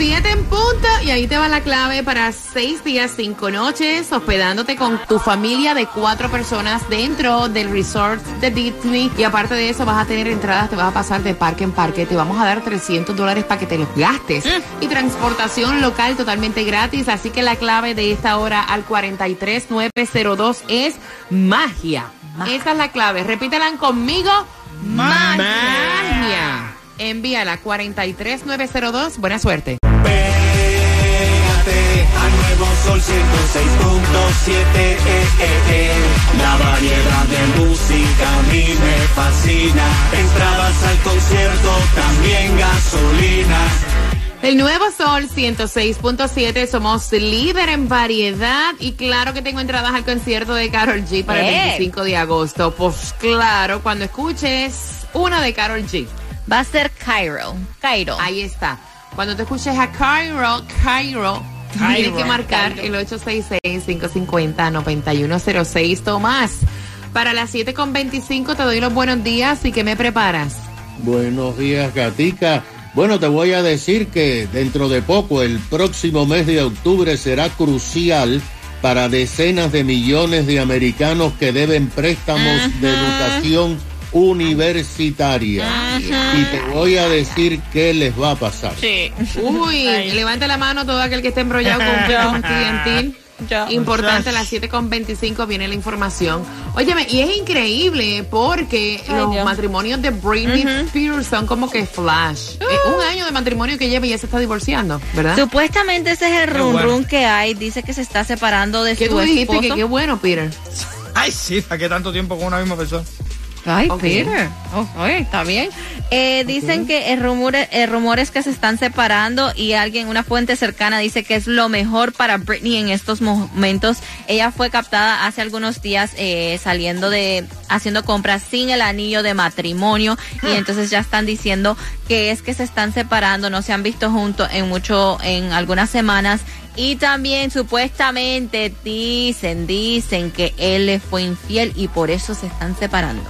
7 en punto y ahí te va la clave para 6 días, 5 noches, hospedándote con tu familia de 4 personas dentro del resort de Disney. Y aparte de eso, vas a tener entradas, te vas a pasar de parque en parque. Te vamos a dar 300 dólares para que te los gastes. Y transportación local totalmente gratis. Así que la clave de esta hora al 43902 es magia. Esa es la clave. Repítelan conmigo. Magia. Envíala 43902. Buena suerte. Pégate al nuevo sol 106.7 eh, eh, eh. La variedad de música a mí me fascina Entradas al concierto, también gasolina El nuevo Sol 106.7, somos líder en variedad y claro que tengo entradas al concierto de Carol G para el ¡Eh! 25 de agosto. Pues claro, cuando escuches una de Carol G. Va a ser Cairo. Cairo. Ahí está. Cuando te escuches a Cairo, Cairo, tienes que marcar el 866-550-9106. Tomás, para las 7.25 te doy los buenos días y que me preparas. Buenos días, Gatica. Bueno, te voy a decir que dentro de poco, el próximo mes de octubre será crucial para decenas de millones de americanos que deben préstamos de educación universitaria. Y te voy a decir qué les va a pasar. Sí. Uy, levanta la mano todo aquel que esté embrollado con un préstamo estudiantil. Yo. Importante, a las 7.25 viene la información. Óyeme, y es increíble porque Ay, los Dios. matrimonios de Britney Spears son como que flash. Uh. Un año de matrimonio que lleva y ya se está divorciando, ¿verdad? Supuestamente ese es el run run que hay. Dice que se está separando de ¿Qué su tú dijiste? esposo. Que qué bueno, Peter. Ay, sí, ¿para qué tanto tiempo con una misma persona? Ay, Ok. Peter. Oh, oye, está bien. Eh, Dicen que el rumor, el rumor es que se están separando y alguien, una fuente cercana, dice que es lo mejor para Britney en estos momentos. Ella fue captada hace algunos días eh, saliendo de, haciendo compras sin el anillo de matrimonio y entonces ya están diciendo que es que se están separando, no se han visto juntos en mucho, en algunas semanas. Y también supuestamente dicen, dicen que él le fue infiel y por eso se están separando.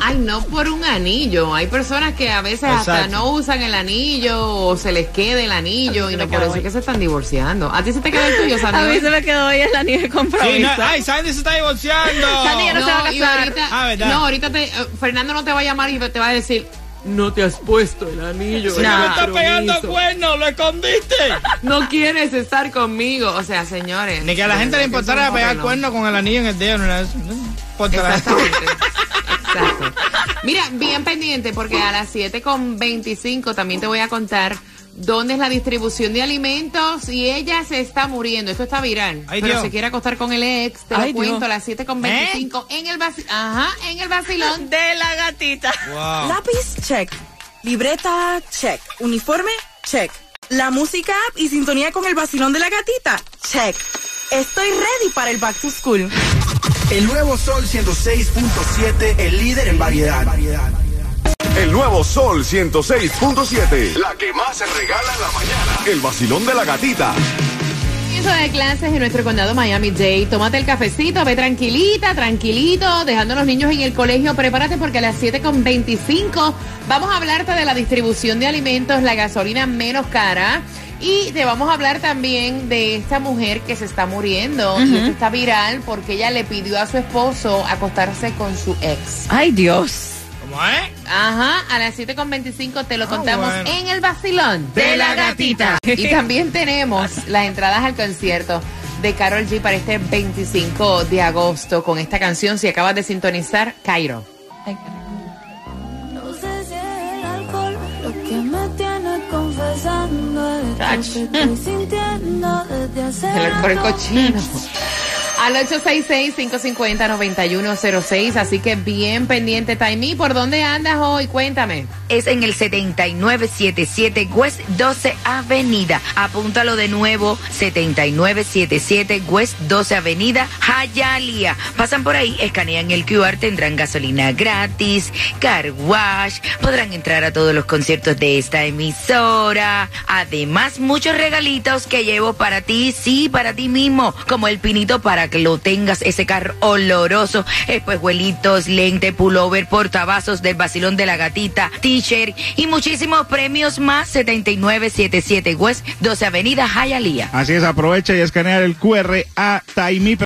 Ay, no por un anillo. Hay personas que a veces hasta no usan el anillo o se les queda el anillo y no por eso es que se están divorciando. ¿A ti se te queda el tuyo, A Sandy? mí se me quedó hoy el anillo de Sí, compromiso. no, ay, Sandy se está divorciando. Sandy ya no se va a casar. ahorita, Ah, ¿verdad? no, ahorita te, eh, Fernando no te va a llamar y te va a decir, no te has puesto el anillo. De me está pegando cuernos, lo escondiste. No quieres estar conmigo. O sea, señores. Ni que a la gente le importara no, pegar no. cuernos con el anillo en el dedo. No, era eso, no importa la- Exactamente. Exacto. Mira, bien pendiente porque a las 7.25 también te voy a contar dónde es la distribución de alimentos y ella se está muriendo. Esto está viral. Ay, pero Dios. se quiere acostar con el ex. Te Ay, lo cuento Dios. a las 7.25 en el Ajá, en el vacilón. De la gatita. Wow. Lápiz, check. Libreta, check. Uniforme, check. La música app y sintonía con el vacilón de la gatita, check. Estoy ready para el back to school. El nuevo Sol 106.7, el líder en variedad. El nuevo Sol 106.7. La que más se regala en la mañana. El vacilón de la gatita. Comienzo de clases en nuestro condado Miami-Dade. Tómate el cafecito, ve tranquilita, tranquilito, dejando a los niños en el colegio. Prepárate porque a las 7.25 vamos a hablarte de la distribución de alimentos, la gasolina menos cara. Y te vamos a hablar también de esta mujer que se está muriendo. Y esto está viral porque ella le pidió a su esposo acostarse con su ex. Ay, Dios. ¿Cómo es? Ajá, a las 7.25 te lo contamos bueno. en el vacilón De la gatita. Y también tenemos las entradas al concierto de Carol G para este 25 de agosto con esta canción. Si acabas de sintonizar, Cairo. No sé si es el alcohol lo que me tiene confesando El el cochino. Al 866-550-9106. Así que bien pendiente, Taimi. ¿Por dónde andas hoy? Cuéntame. es en el 7977 West 12 Avenida. Apúntalo de nuevo, 7977 West 12 Avenida, Hialeah. Pasan por ahí, escanean el QR, tendrán gasolina gratis, car wash, podrán entrar a todos los conciertos de esta emisora. Además, muchos regalitos que llevo para ti, sí, para ti mismo, como el pinito para que lo tengas, ese carro oloroso, espejuelitos, lente, pullover, portavasos del vacilón de la gatita, t-shirt y muchísimos premios más. 7977 West 12 Avenida Hialeah. Así es, aprovecha y escanea el QR a Taimi.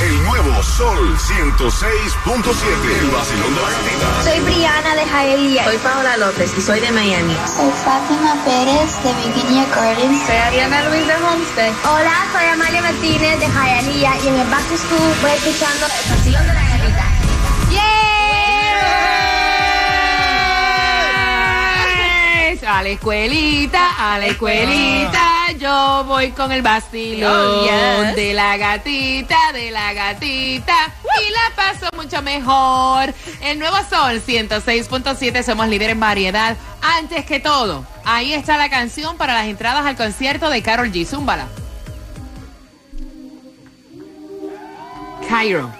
El nuevo Sol 106.7. El vacilón de la gatita. Soy Briana de Hialeah. Soy Paola López y soy de Miami. Soy Fátima Pérez de Virginia Gardens. Soy Ariana Luis de Homestead. Hola, soy Amalia Martínez de Hialeah y en el Back to School voy escuchando el vacilón de la gatita. Yes. A la escuelita, a la escuelita, yo voy con el vacilón Oh, yes. de la gatita, de la gatita y la paso mucho mejor. El nuevo Sol 106.7, somos líder en variedad. Antes que todo, ahí está la canción para las entradas al concierto de Carol G. Zúmbala. Cairo.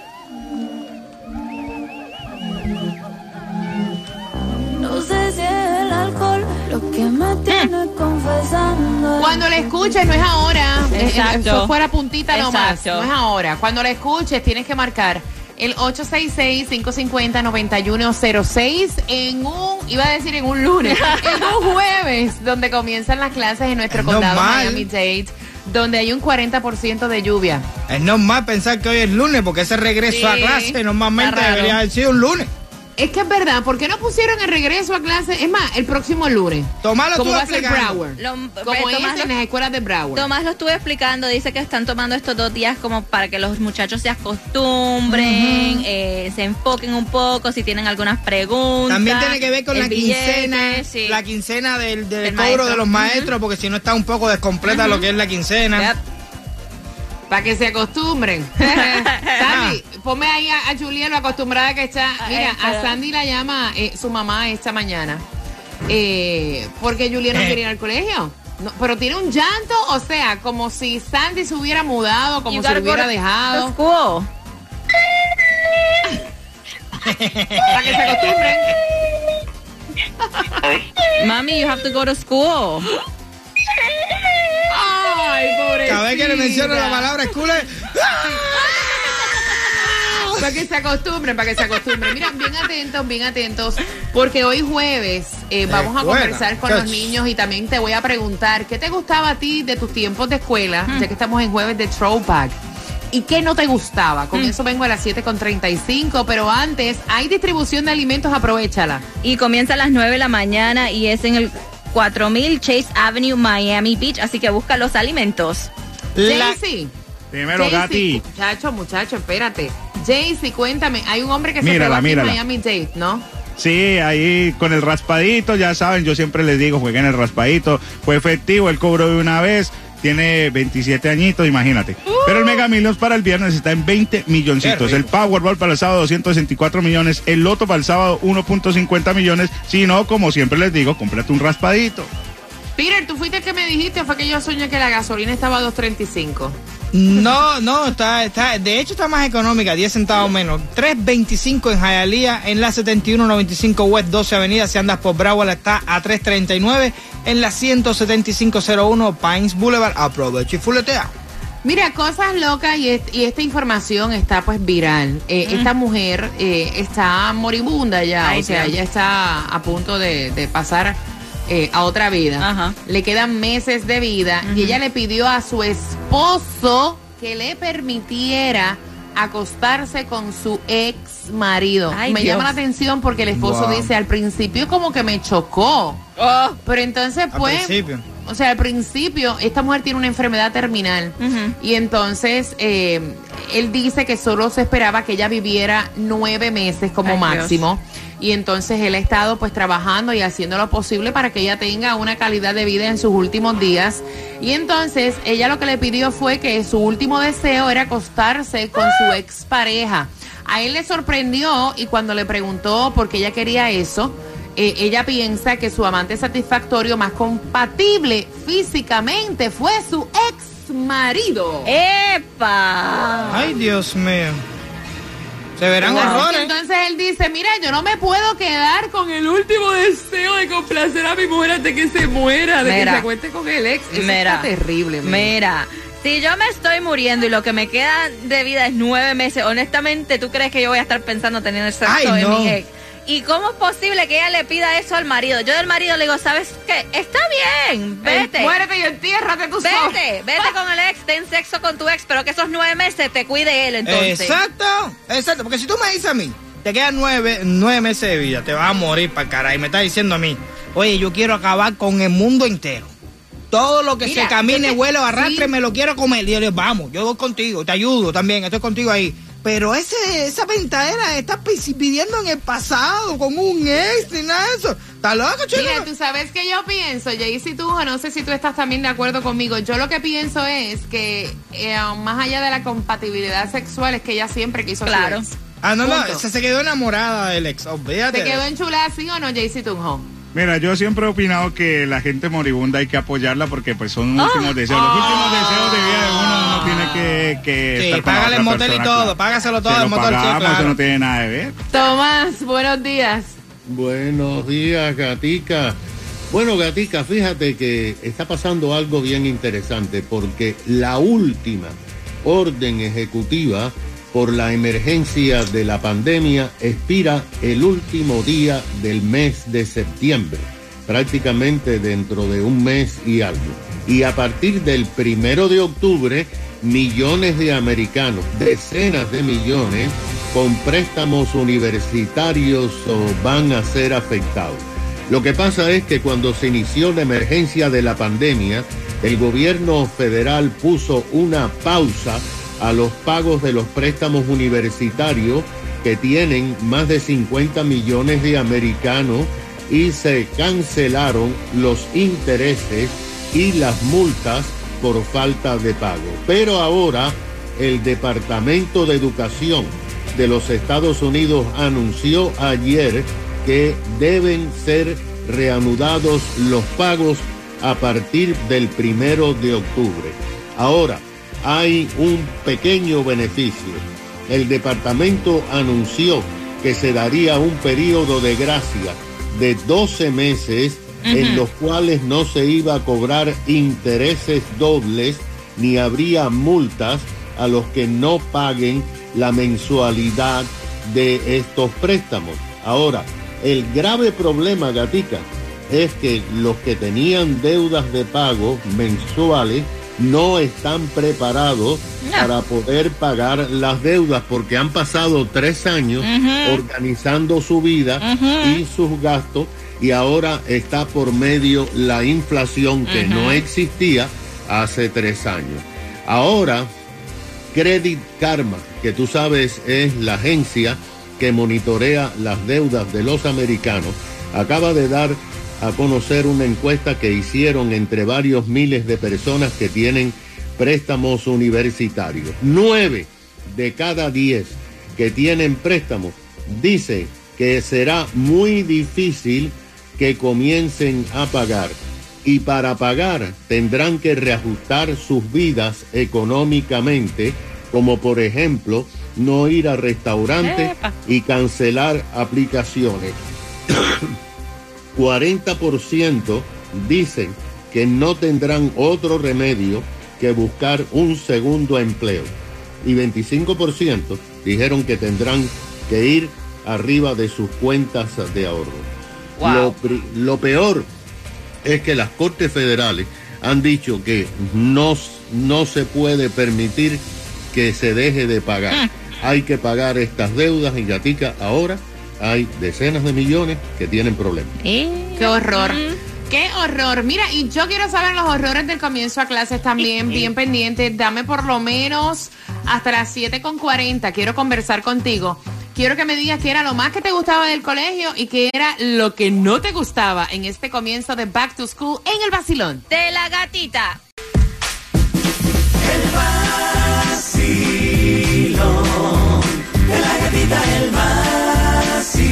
No sé si Cuando la escuches no es ahora. Eh, eh, Exacto. Eso fuera puntita nomás. Exacto. No es ahora. Cuando la escuches tienes que marcar el 866-550-9106 en un, iba a decir en un lunes, en un jueves, donde comienzan las clases en nuestro Es condado. Miami-Dade, donde hay un 40% de lluvia. Es normal pensar que hoy es lunes porque ese regreso Sí, a clase normalmente debería haber sido un lunes. Es que es verdad, ¿por qué no pusieron el regreso a clase? Es más, el próximo lunes. Tomás lo Como estuvo va a ser. Broward. Lo- Como eh, es Tomás en las escuelas de Broward. Tomás lo estuve explicando, dice que están tomando estos dos días como para que los muchachos se acostumbren, eh, se enfoquen un poco, si tienen algunas preguntas. También tiene que ver con la billete, quincena, sí. la quincena del, del Del cobro maestro. de los maestros, porque si no está un poco descompleta lo que es la quincena. Para que se acostumbren. Sandy, ponme ahí a, a lo acostumbrada que está. Mira, a. Sandy la llama eh, su mamá esta mañana. Eh, porque Julia no Eh. quiere ir al colegio. No, pero tiene un llanto, o sea, como si Sandy se hubiera mudado, como si lo hubiera to- dejado. Para que se acostumbren. Mami, you have to go to school. Vez que le menciono la palabra Para que se acostumbren, para que se acostumbren. Mira, bien atentos, bien atentos, porque hoy jueves eh, vamos a Escuela. conversar con los niños y también te voy a preguntar qué te gustaba a ti de tus tiempos de escuela, Hmm. ya que estamos en jueves de Throwback. ¿Y qué no te gustaba? Hmm. Con eso vengo a las 7.35, pero antes hay distribución de alimentos, aprovechala. Y comienza a las 9 de la mañana y es en el 4000 Chase Avenue, Miami Beach, así que busca los alimentos. La- Jaycee. Jaycee, Gati. Muchacho, muchacho, espérate. Jaycee, cuéntame, hay un hombre que se Mírala, aquí en mírala. Miami Dade, ¿no? Sí, ahí con el raspadito, ya saben, yo siempre les digo, jueguen el raspadito. Fue efectivo, el cobro de una vez. Tiene 27 añitos, imagínate. Pero el Mega Millions para el viernes está en 20 milloncitos. El Powerball para el sábado 264 millones. El Loto para el sábado 1.50 millones. Si no, como siempre les digo, cómprate un raspadito. Peter, tú fuiste el que me dijiste, fue que yo soñé que la gasolina estaba a 2.35. No, no, está, está, de hecho está más económica, 10 centavos menos. 3.25 en Hialeah, en la 7195 West 12 Avenida, si andas por Broward está a 3.39, en la 17501 Pines Boulevard, aprovecha y fuletea. Mira, cosas locas y, est- y esta información está pues viral. Eh, Esta mujer eh, está moribunda ya, Ay, o sea, ella está a punto de, de pasar eh, a otra vida. Ajá. Le quedan meses de vida y ella le pidió a su esposo que le permitiera acostarse con su ex marido. Ay, me Dios. llama la atención porque el esposo Wow. dice al principio como que me chocó. Oh. Pero entonces Al pues principio. o sea, al principio, esta mujer tiene una enfermedad terminal y entonces eh, él dice que solo se esperaba que ella viviera nueve meses como Ay, máximo. Y entonces él ha estado pues trabajando y haciendo lo posible para que ella tenga una calidad de vida en sus últimos días. Y entonces ella lo que le pidió fue que su último deseo era acostarse con su expareja. A él le sorprendió y cuando le preguntó por qué ella quería eso, eh, ella piensa que su amante satisfactorio más compatible físicamente fue su ex marido. ¡Epa! Ay, Dios mío. Se verán horrores. Entonces él dice, mira, yo no me puedo quedar con el último deseo de complacer a mi mujer antes que se muera, de que se acueste con el ex. Eso Mira, está terrible. Mira, si yo me estoy muriendo y lo que me queda de vida es nueve meses, honestamente, ¿tú crees que yo voy a estar pensando teniendo sexo Ay, en no. mi ex? ¿Y cómo es posible que ella le pida eso al marido? Yo del marido le digo, ¿sabes qué? Está bien, vete. Eh, muérete y entiérrate tú. Vete, vete con el ex, ten sexo con tu ex, pero que esos nueve meses te cuide él entonces. Exacto, exacto. Porque si tú me dices a mí, te quedan nueve, nueve meses de vida, te vas a morir para caray. Y me estás diciendo a mí, oye, yo quiero acabar con el mundo entero. Todo lo que Mira, se camine, vuelo, arrastre, sí. me lo quiero comer. Y yo le digo, vamos, yo voy contigo, te ayudo también, estoy contigo ahí. Pero ese, esa ventadera está pi- pidiendo en el pasado, con un ex y nada de eso. ¿Está loco, chico? Mira, tú sabes que yo pienso, Jaycee, tú, o no sé si tú estás también de acuerdo conmigo. Yo lo que pienso es que eh, más allá de la compatibilidad sexual es que ella siempre quiso su Claro. ex. Ah, no, no, se, se quedó enamorada del ex, olvídate. ¿Te de quedó enchulada así o no, Jaycee Tunjo? Mira, yo siempre he opinado que la gente moribunda hay que apoyarla porque pues son últimos deseos. Los últimos deseos de vida de tiene que, que Sí, estar con la págale el motel y todo, claro. págaselo todo el sí, pagamos, claro. eso no tiene nada de ver. Tomás, buenos días. Buenos días, Gatica. Bueno, Gatica, fíjate que está pasando algo bien interesante porque la última orden ejecutiva por la emergencia de la pandemia expira el último día del mes de septiembre, prácticamente dentro de un mes y algo. Y a partir del primero de octubre, millones de americanos, decenas de millones, con préstamos universitarios van a ser afectados. Lo que pasa es que cuando se inició la emergencia de la pandemia, el gobierno federal puso una pausa a los pagos de los préstamos universitarios que tienen más de 50 millones de americanos y se cancelaron los intereses y las multas por falta de pago. Pero ahora el Departamento de Educación de los Estados Unidos anunció ayer que deben ser reanudados los pagos a partir del primero de octubre. Ahora, hay un pequeño beneficio. El departamento anunció que se daría un periodo de gracia de 12 meses en los cuales no se iba a cobrar intereses dobles ni habría multas a los que no paguen la mensualidad de estos préstamos. Ahora, el grave problema, Gatica, es que los que tenían deudas de pago mensuales no están preparados para poder pagar las deudas porque han pasado tres años organizando su vida y sus gastos y ahora está por medio la inflación que no existía hace tres años. Ahora, Credit Karma, que tú sabes es la agencia que monitorea las deudas de los americanos, acaba de dar a conocer una encuesta que hicieron entre varios miles de personas que tienen préstamos universitarios. Nueve de cada diez que tienen préstamos dice que será muy difícil que comiencen a pagar y para pagar tendrán que reajustar sus vidas económicamente, como por ejemplo no ir a restaurantes Epa. y cancelar aplicaciones. 40% dicen que no tendrán otro remedio que buscar un segundo empleo y 25% dijeron que tendrán que ir arriba de sus cuentas de ahorro. Wow. Lo, lo peor es que las Cortes Federales han dicho que no, no se puede permitir que se deje de pagar. Hay que pagar estas deudas y Gatica ahora hay decenas de millones que tienen problemas. Qué horror. Qué horror. Mira, y yo quiero saber los horrores del comienzo a clases también, bien pendiente. Dame por lo menos hasta las 7.40. Quiero conversar contigo. Quiero que me digas qué era lo más que te gustaba del colegio y qué era lo que no te gustaba en este comienzo de Back to School en el vacilón. De la gatita. vacilón, de la gatita el vacilón.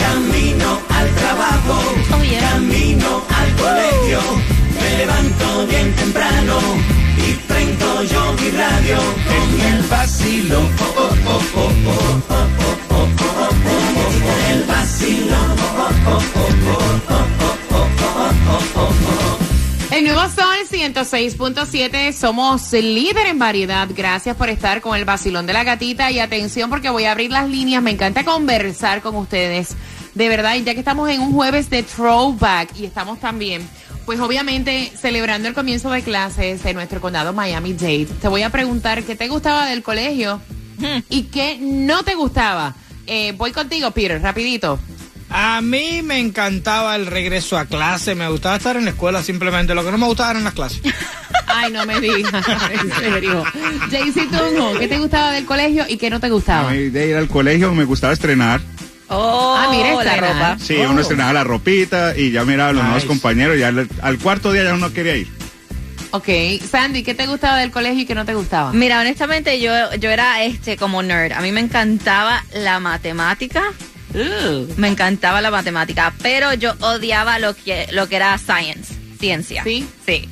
Camino al trabajo, camino al colegio, me levanto bien temprano y traen yo mi radio con el vacilo. El vacilo. El nuevo Sol 106.7, somos líder en variedad. Gracias por estar con el vacilón de la gatita y atención porque voy a abrir las líneas. Me encanta conversar con ustedes. De verdad, ya que estamos en un jueves de throwback y estamos también pues obviamente celebrando el comienzo de clases de nuestro condado Miami-Dade, te voy a preguntar qué te gustaba del colegio y qué no te gustaba. Eh, voy contigo, Peter, rapidito. A mí me encantaba el regreso a clase, me gustaba estar en la escuela simplemente, lo que no me gustaba eran las clases. Ay, no me digas, en serio. Jaycee Tunjo, ¿qué te gustaba del colegio y qué no te A gustaba? mí de ir al colegio me gustaba estrenar. Oh, Ah, mira, la ropa. Sí, uno estrenaba la ropita y ya miraba a los nuevos compañeros. Ya al, al cuarto día ya uno quería ir. Ok, Sandy, ¿qué te gustaba del colegio y qué no te gustaba? Mira, honestamente yo, yo era este como nerd. A mí me encantaba la matemática. Uh, Me encantaba la matemática, pero yo odiaba lo que, lo que era science, ciencia. ¿Sí? Sí.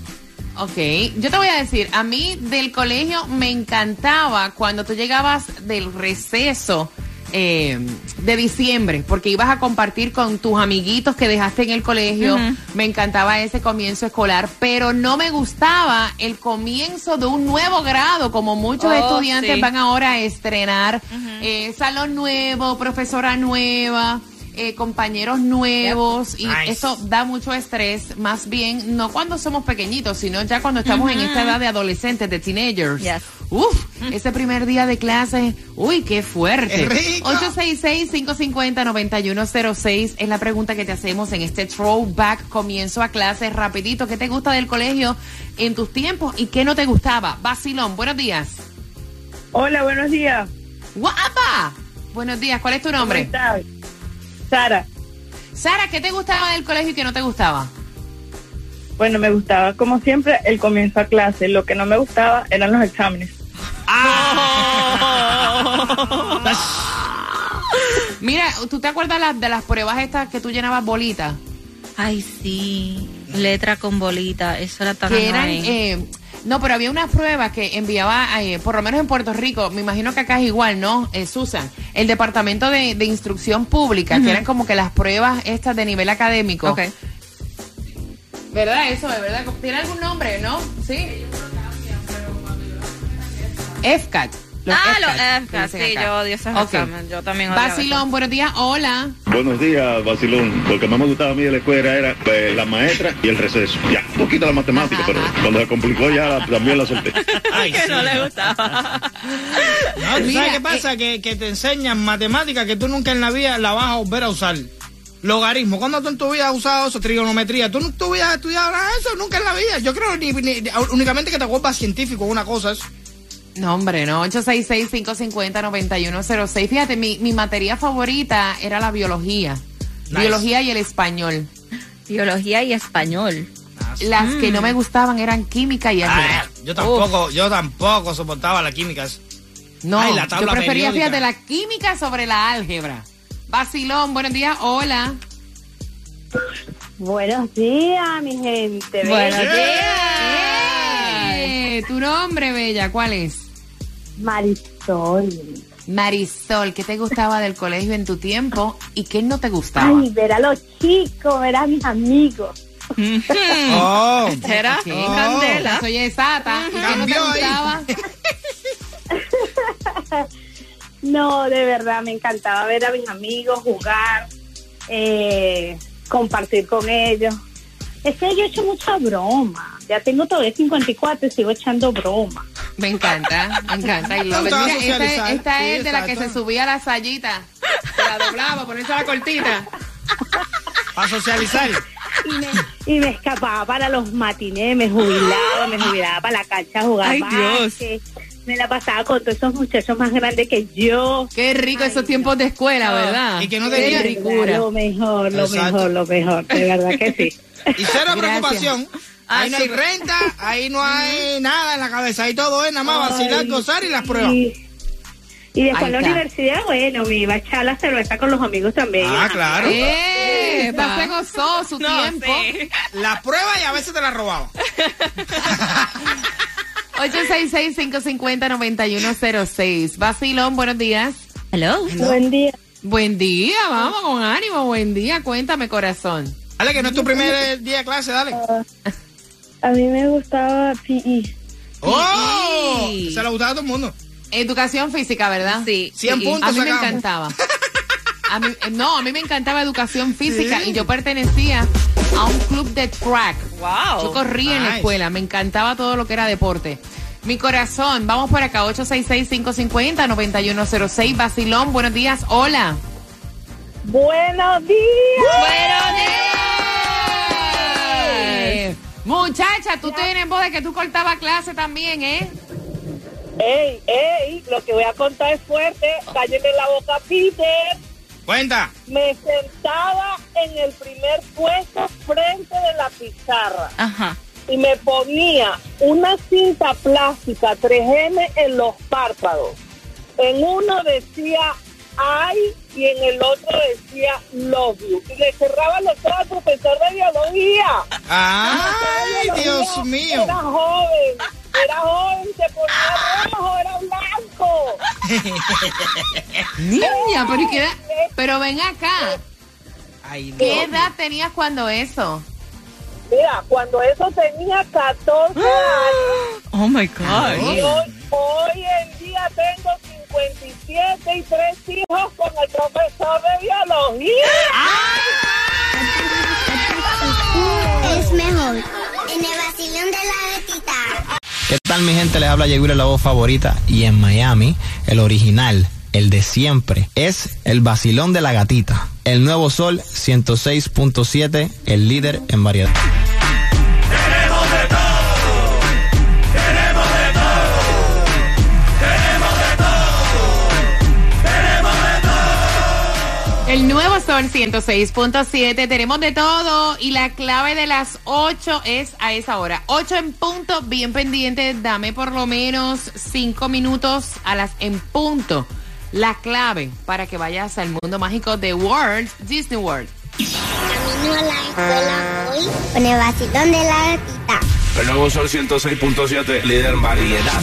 ok, yo te voy a decir, a mí del colegio me encantaba cuando tú llegabas del receso eh, de diciembre, porque ibas a compartir con tus amiguitos que dejaste en el colegio. Me encantaba ese comienzo escolar, pero no me gustaba el comienzo de un nuevo grado, como muchos Oh, estudiantes sí. van ahora a estrenar eh, salón nuevo, profesora nueva. eh, compañeros nuevos y Nice. eso da mucho estrés, más bien no cuando somos pequeñitos, sino ya cuando estamos en esta edad de adolescentes, de teenagers. Yes. Uf, ese primer día de clase, uy, qué fuerte. ¡Qué rico! 866-550-9106 es la pregunta que te hacemos en este throwback comienzo a clase rapidito. ¿Qué te gusta del colegio en tus tiempos y qué no te gustaba? Basilón, buenos días. Hola, buenos días. ¡Guapa! Buenos días, ¿cuál es tu nombre? Sara. Sara, ¿qué te gustaba del colegio y qué no te gustaba? Bueno, me gustaba, como siempre, el comienzo a clase. Lo que no me gustaba eran los exámenes. Mira, ¿tú te acuerdas las- de las pruebas estas que tú llenabas bolitas? Ay, sí. Letra con bolita. Eso era tan que eran eh, no pero había unas pruebas que enviaba eh, por lo menos en Puerto Rico me imagino que acá es igual no Eh, Susan el departamento de, de instrucción pública que eran como que las pruebas estas de nivel académico. Ok. verdad eso es verdad tiene algún nombre no sí FCAT los ah, los FCAT, sí, acá. yo odio esos Ok. exámenes. Yo también odiaba Basilón buenos días hola Buenos días, Basilón. Lo que más me gustaba a mí de la escuela era pues, la maestra y el receso. Ya, un poquito la matemática, pero cuando se complicó ya la- también la solté. Ay, que sí. no le gustaba. No, ¿tú Mira, ¿sabes qué pasa? que, que te enseñan matemáticas que tú nunca en la vida la vas a volver a usar. Logaritmo. ¿Cuándo tú en tu vida has usado eso? Trigonometría. ¿Tú en tu vida has estudiado nada de eso? Nunca en la vida. Yo creo ni, ni- únicamente que te vuelvas científico, una cosa es. No, hombre, no. 866-550-9106. Fíjate, mi, mi materia favorita era la biología. Nice. Biología y el español. Biología y español. Las que no me gustaban eran química y álgebra. Ah, yo tampoco, yo tampoco soportaba la química. No, ay, la yo prefería, periódica. fíjate, la química sobre la álgebra. Basilón, buenos días, hola. Buenos días, mi gente. Buenos Eh, tu nombre, Bella, ¿cuál es? Marisol. Marisol, ¿qué te gustaba del colegio en tu tiempo y qué no te gustaba? Ay, ver a los chicos, ver a mis amigos. Oh, Era Ok. candela. Soy exata. ¿Y qué no te gustaba? No, de verdad, me encantaba ver a mis amigos, jugar, eh, compartir con ellos. Es que yo he hecho mucha broma. Ya tengo todavía 54 y sigo echando broma. Me encanta, me encanta. Y lo Mira, esta, socializar. esta Sí, es de la que se subía a la sayita, se la doblaba, ponerse la cortita. para socializar. Y me, y me escapaba para los matinés, me jubilaba, me jubilaba para la cancha a jugar Ay, Dios. me la pasaba con todos esos muchachos más grandes que yo. Qué rico esos tiempos de escuela, ¿verdad? Y que no tenía- ricura. Lo mejor, lo Exacto. mejor, lo mejor, de verdad que sí. Y cero Gracias. preocupación. Ahí no hay renta, ahí no hay nada en la cabeza, ahí todo es nada más vacilar, gozar y las pruebas. Y, después en la universidad, bueno, me iba a echar la cerveza con los amigos también. Ah, claro. ¡Eh! Se gozó su No tiempo. La prueba y a veces te la robaba. 866-550-9106. Basilón, buenos días. Hello. Buen día. Buen día, vamos con ánimo, buen día. Cuéntame, corazón. Dale, que no es tu primer día de clase, dale. A mí me gustaba PE. ¡Oh! Sí. Se la gustaba a todo el mundo. Educación física, ¿verdad? Sí. 100 Sí, puntos A mí me encantaba. A mí, eh, no, a mí me encantaba educación física y yo pertenecía a un club de track. Wow. Yo corría en la escuela, me encantaba todo lo que era deporte. Mi corazón, vamos por acá, 866-550-9106. Basilón, buenos días, hola. Buenos días. ¡Buenos días! Muchacha, tú tienes voz de que tú cortabas clase también, ¿eh? Ey, ey, lo que voy a contar es fuerte. Cálleme la boca, Peter. Cuenta. Me sentaba en el primer puesto frente de la pizarra Ajá. y me ponía una cinta plástica 3M en los párpados. En uno decía ay y en el otro decía love you. Y le cerraba los ojos al profesor de biología. ¡Ay, Biología Dios mío! Era joven, era joven, se ponía rojo, era blanco. Niña, pero, ¿y qué edad- pero ven acá. Ay, ¿Qué edad tenías cuando eso? Mira, cuando eso tenía 14 años, Oh my God. hoy, hoy en día tengo 57 y tres hijos con el profesor de biología. Es mejor. En el vacilón de la gatita. ¿Qué tal mi gente? Les habla Yeguira, la voz favorita. Y en Miami, el original, el de siempre, es el vacilón de la gatita. El nuevo sol 106.7, el líder en variedad. Sol 106.7, tenemos de todo y la clave de las 8 es a esa hora. 8 en punto, bien pendiente, dame por lo menos 5 minutos a las en punto. La clave para que vayas al mundo mágico de World, Disney World. Camino a la escuela hoy con el vacilón de la gatita. El nuevo sol 106.7, líder variedad.